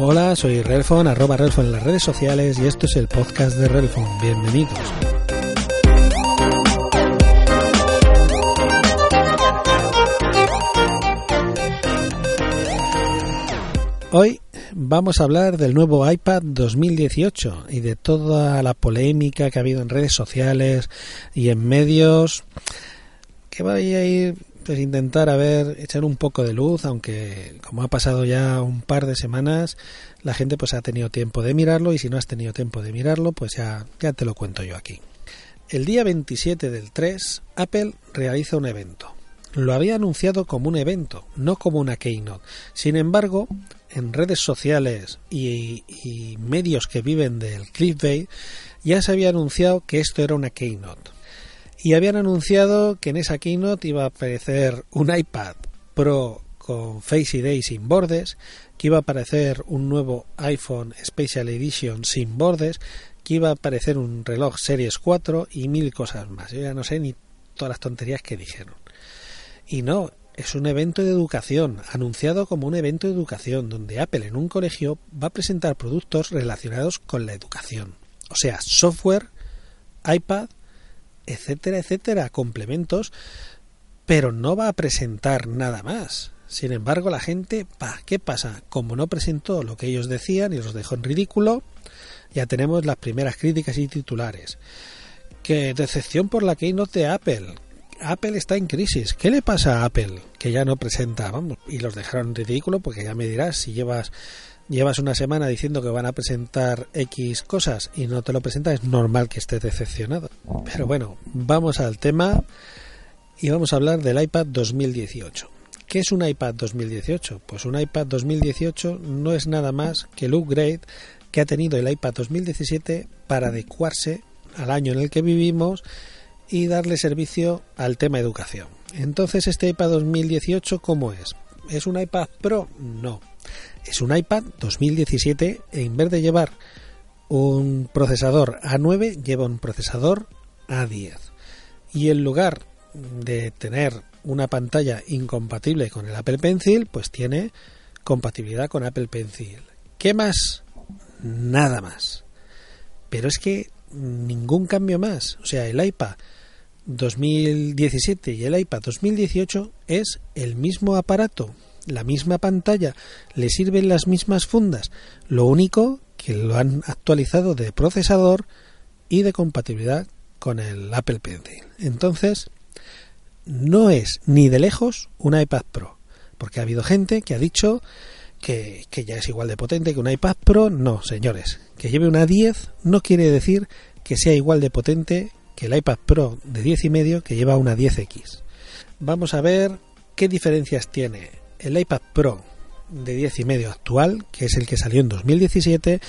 Hola, soy Relfon, arroba Relfon en las redes sociales y esto es el podcast de Relfon. Bienvenidos. Hoy vamos a hablar del nuevo iPad 2018 y de toda la polémica que ha habido en redes sociales y en medios que voy a ir pues intentar a ver echar un poco de luz aunque como ha pasado ya un par de semanas la gente pues ha tenido tiempo de mirarlo y si no has tenido tiempo de mirarlo pues ya ya te lo cuento yo aquí el día 27 del 3 Apple realiza un evento lo había anunciado como un evento, no como una keynote. Sin embargo, en redes sociales y, y medios que viven del clickbait ya se había anunciado que esto era una keynote. Y habían anunciado que en esa keynote iba a aparecer un iPad Pro con Face ID sin bordes, que iba a aparecer un nuevo iPhone Special Edition sin bordes, que iba a aparecer un reloj Series 4 y mil cosas más. Yo ya no sé ni todas las tonterías que dijeron. Y no, es un evento de educación, anunciado como un evento de educación, donde Apple en un colegio va a presentar productos relacionados con la educación. O sea, software, iPad, etcétera, etcétera, complementos, pero no va a presentar nada más. Sin embargo, la gente, pa, ¿qué pasa? Como no presentó lo que ellos decían y los dejó en ridículo, ya tenemos las primeras críticas y titulares. Que decepción por la keynote de Apple, Apple está en crisis. ¿Qué le pasa a Apple? Que ya no presenta, vamos, y los dejaron en ridículo porque ya me dirás si llevas llevas una semana diciendo que van a presentar X cosas y no te lo presenta, es normal que estés decepcionado. Pero bueno, vamos al tema y vamos a hablar del iPad 2018. ¿Qué es un iPad 2018? Pues un iPad 2018 no es nada más que el upgrade que ha tenido el iPad 2017 para adecuarse al año en el que vivimos y darle servicio al tema educación. Entonces, este iPad 2018, ¿cómo es? ¿Es un iPad Pro? No. Es un iPad 2017 en vez de llevar un procesador A9, lleva un procesador A10. Y en lugar de tener una pantalla incompatible con el Apple Pencil, pues tiene compatibilidad con Apple Pencil. ¿Qué más? Nada más. Pero es que ningún cambio más. O sea, el iPad 2017 y el iPad 2018 es el mismo aparato, la misma pantalla, le sirven las mismas fundas, lo único que lo han actualizado de procesador y de compatibilidad con el Apple Pencil. Entonces, no es ni de lejos un iPad Pro, porque ha habido gente que ha dicho que, que, ya es igual de potente que un iPad Pro. No, señores, que lleve una 10 no quiere decir que sea igual de potente que el iPad Pro de 10 y medio que lleva una 10X. Vamos a ver qué diferencias tiene el iPad Pro de 10 y medio actual, que es el que salió en 2017,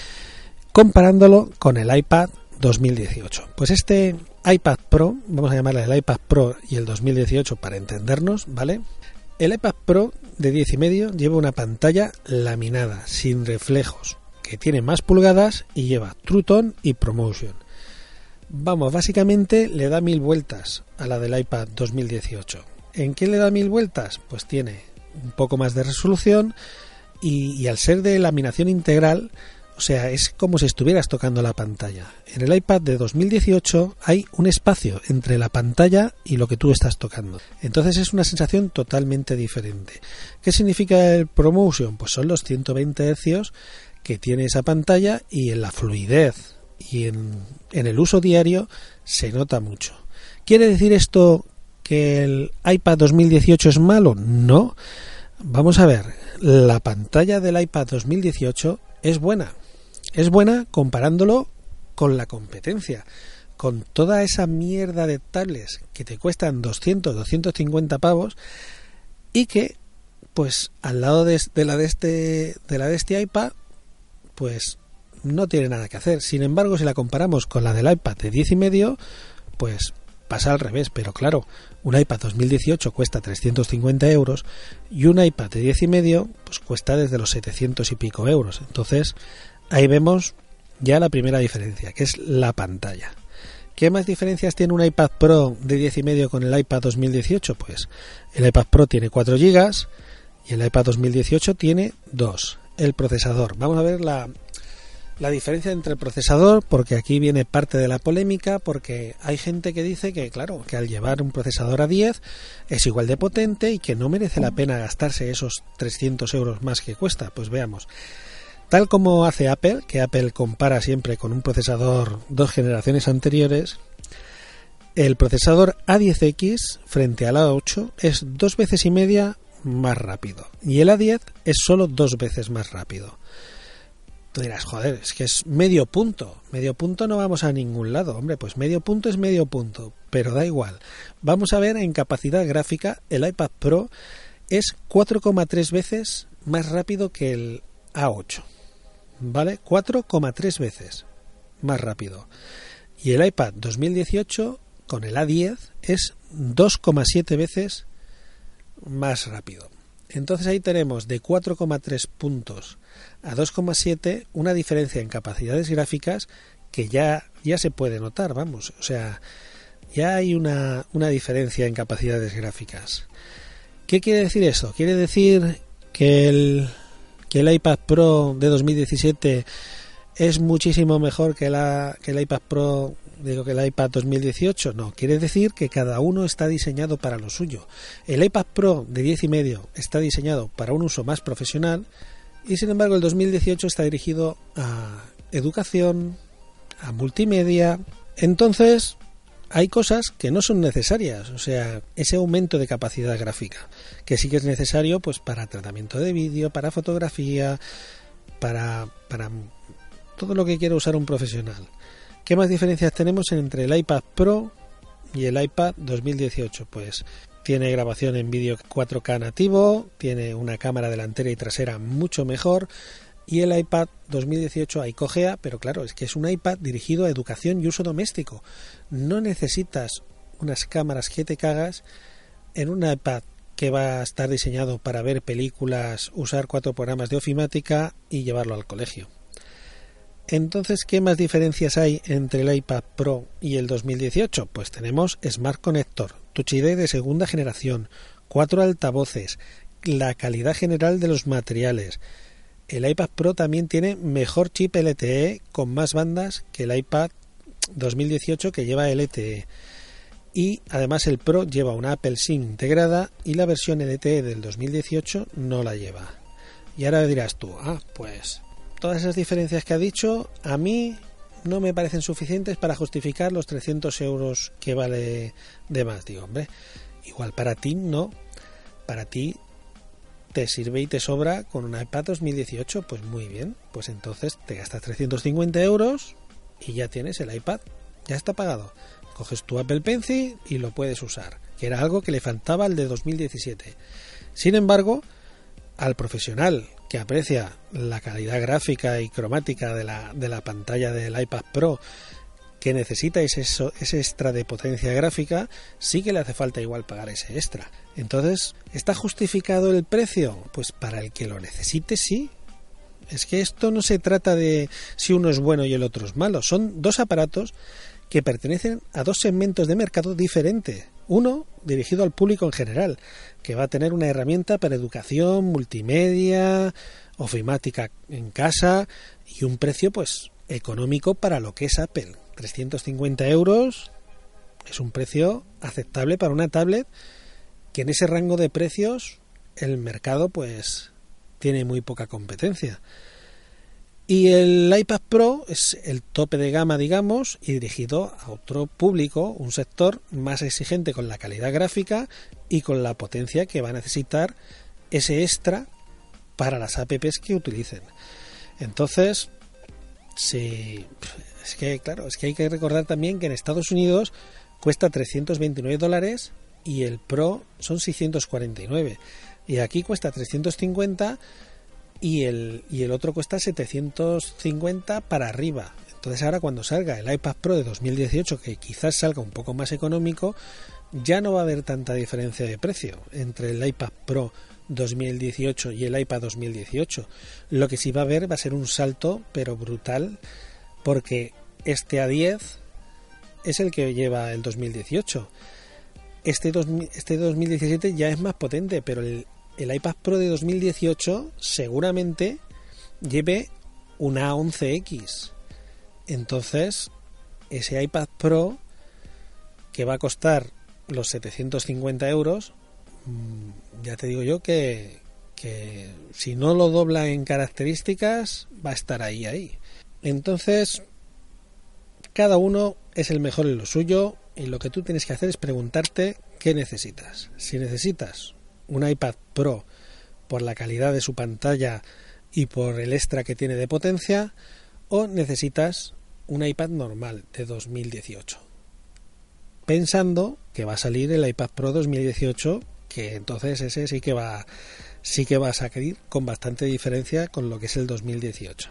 comparándolo con el iPad 2018. Pues este iPad Pro, vamos a llamarle el iPad Pro y el 2018 para entendernos, ¿vale? El iPad Pro de 10 y medio lleva una pantalla laminada, sin reflejos, que tiene más pulgadas y lleva True Tone y Promotion. Vamos, básicamente le da mil vueltas a la del iPad 2018. ¿En qué le da mil vueltas? Pues tiene un poco más de resolución y, al ser de laminación integral, o sea, es como si estuvieras tocando la pantalla. En el iPad de 2018 hay un espacio entre la pantalla y lo que tú estás tocando. Entonces es una sensación totalmente diferente. ¿Qué significa el ProMotion? Pues son los 120 Hz que tiene esa pantalla y en la fluidez y en, en el uso diario se nota mucho. ¿Quiere decir esto que el iPad 2018 es malo? No. Vamos a ver, la pantalla del iPad 2018 es buena. Es buena comparándolo con la competencia. Con toda esa mierda de tablets que te cuestan 200, 250 pavos y que, pues, al lado de, la de este, de la de este iPad, pues no tiene nada que hacer. Sin embargo, si la comparamos con la del iPad de 10 y medio, pues pasa al revés. Pero claro, un iPad 2018 cuesta 350 euros y un iPad de 10 y medio pues cuesta desde los 700 y pico euros. Entonces, ahí vemos ya la primera diferencia, que es la pantalla. ¿Qué más diferencias tiene un iPad Pro de 10 y medio con el iPad 2018? Pues el iPad Pro tiene 4 GB y el iPad 2018 tiene 2. el procesador. Vamos a ver la, la diferencia entre el procesador, porque aquí viene parte de la polémica, porque hay gente que dice que, claro, que al llevar un procesador a 10 es igual de potente y que no merece la pena gastarse esos 300 euros más que cuesta. Pues veamos. Tal como hace Apple, que Apple compara siempre con un procesador dos generaciones anteriores, el procesador A10X frente al A8 es dos veces y media más rápido y el A10 es solo dos veces más rápido. Tú dirás, joder, es que es medio punto. Medio punto no vamos a ningún lado. Hombre, pues medio punto es medio punto, pero da igual. Vamos a ver en capacidad gráfica, el iPad Pro es 4,3 veces más rápido que el A8. ¿vale? 4,3 veces más rápido. Y el iPad 2018 con el A10 es 2,7 veces más rápido. Entonces ahí tenemos de 4,3 puntos a 2,7 una diferencia en capacidades gráficas que ya, ya se puede notar, vamos. O sea, ya hay una, una diferencia en capacidades gráficas. ¿Qué quiere decir eso? Quiere decir que el, que el iPad Pro de 2017 es muchísimo mejor que, la, que el iPad Pro digo que el iPad 2018 no quiere decir que cada uno está diseñado para lo suyo. El iPad Pro de 10 y medio está diseñado para un uso más profesional y sin embargo el 2018 está dirigido a educación a multimedia. Entonces hay cosas que no son necesarias, o sea, ese aumento de capacidad gráfica, que sí que es necesario pues para tratamiento de vídeo, para fotografía, para, para todo lo que quiera usar un profesional. ¿Qué más diferencias tenemos entre el iPad Pro y el iPad 2018? Pues tiene grabación en vídeo 4K nativo, tiene una cámara delantera y trasera mucho mejor, y el iPad 2018 ahí cojea, pero claro, es que es un iPad dirigido a educación y uso doméstico. No necesitas unas cámaras que te cagas en un iPad que va a estar diseñado para ver películas, usar cuatro programas de ofimática y llevarlo al colegio. Entonces, ¿qué más diferencias hay entre el iPad Pro y el 2018? Pues tenemos Smart Connector, Touch ID de segunda generación, cuatro altavoces, la calidad general de los materiales, el iPad Pro también tiene mejor chip LTE con más bandas que el iPad 2018 que lleva LTE. Y además el Pro lleva una Apple SIM integrada y la versión LTE del 2018 no la lleva. Y ahora dirás tú, ah, pues todas esas diferencias que ha dicho a mí no me parecen suficientes para justificar los 300 euros que vale de más. Digo, hombre, igual para ti no. Para ti te sirve y te sobra con un iPad 2018, pues muy bien, pues entonces te gastas 350 euros y ya tienes el iPad, ya está pagado. Coges tu Apple Pencil y lo puedes usar, que era algo que le faltaba al de 2017. Sin embargo, al profesional que aprecia la calidad gráfica y cromática de la, de la pantalla del iPad Pro que necesita ese, ese extra de potencia gráfica, sí que le hace falta igual pagar ese extra. Entonces, ¿está justificado el precio? Pues para el que lo necesite, sí. Es que esto no se trata de si uno es bueno y el otro es malo. Son dos aparatos que pertenecen a dos segmentos de mercado diferentes. Uno dirigido al público en general, que va a tener una herramienta para educación, multimedia, ofimática en casa y un precio pues económico para lo que es Apple, 350 euros es un precio aceptable para una tablet que en ese rango de precios el mercado pues tiene muy poca competencia. Y el iPad Pro es el tope de gama, digamos, y dirigido a otro público, un sector más exigente con la calidad gráfica y con la potencia que va a necesitar ese extra para las apps que utilicen. Entonces, si es que, claro, es que hay que recordar también que en Estados Unidos cuesta 329 dólares y el Pro son 649. Y aquí cuesta 350 y el, y el otro cuesta 750 para arriba. Entonces ahora cuando salga el iPad Pro de 2018, que quizás salga un poco más económico, ya no va a haber tanta diferencia de precio entre el iPad Pro 2018 y el iPad 2018. Lo que sí va a haber va a ser un salto, pero brutal, porque este A10 es el que lleva el 2018. Este, este 2017 ya es más potente, pero el, el iPad Pro de 2018 seguramente lleve una A11X. Entonces, ese iPad Pro que va a costar los 750 euros, mm, ya te digo yo que, que si no lo dobla en características, va a estar ahí, ahí. Entonces, cada uno es el mejor en lo suyo y lo que tú tienes que hacer es preguntarte qué necesitas. Si necesitas un iPad Pro por la calidad de su pantalla y por el extra que tiene de potencia, o necesitas un iPad normal de 2018. Pensando que va a salir el iPad Pro 2018, que entonces ese sí que va sí que va a salir con bastante diferencia con lo que es el 2018.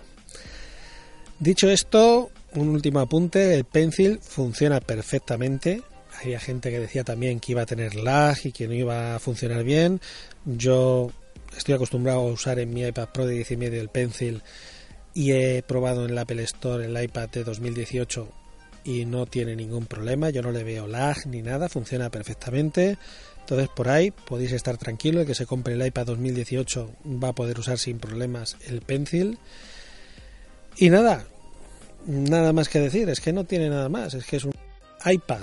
Dicho esto, un último apunte, el Pencil funciona perfectamente. Había gente que decía también que iba a tener lag y que no iba a funcionar bien. Yo estoy acostumbrado a usar en mi iPad Pro de 10 y medio el Pencil y he probado en el Apple Store el iPad de 2018 y no tiene ningún problema, yo no le veo lag ni nada, funciona perfectamente. Entonces por ahí podéis estar tranquilo, el que se compre el iPad 2018 va a poder usar sin problemas el Pencil. Y nada, nada más que decir, es que no tiene nada más, es que es un iPad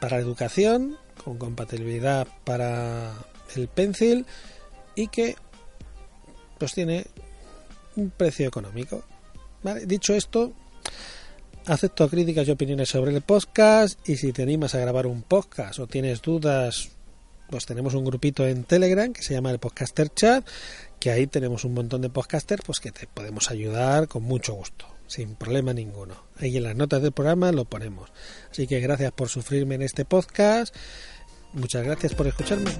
para educación, con compatibilidad para el Pencil y que pues tiene un precio económico. Dicho esto, acepto críticas y opiniones sobre el podcast y si te animas a grabar un podcast o tienes dudas, pues tenemos un grupito en Telegram que se llama el Podcaster Chat, que ahí tenemos un montón de podcasters pues que te podemos ayudar con mucho gusto sin problema ninguno. Ahí en las notas del programa lo ponemos. Así que gracias por sufrirme en este podcast. Muchas gracias por escucharme.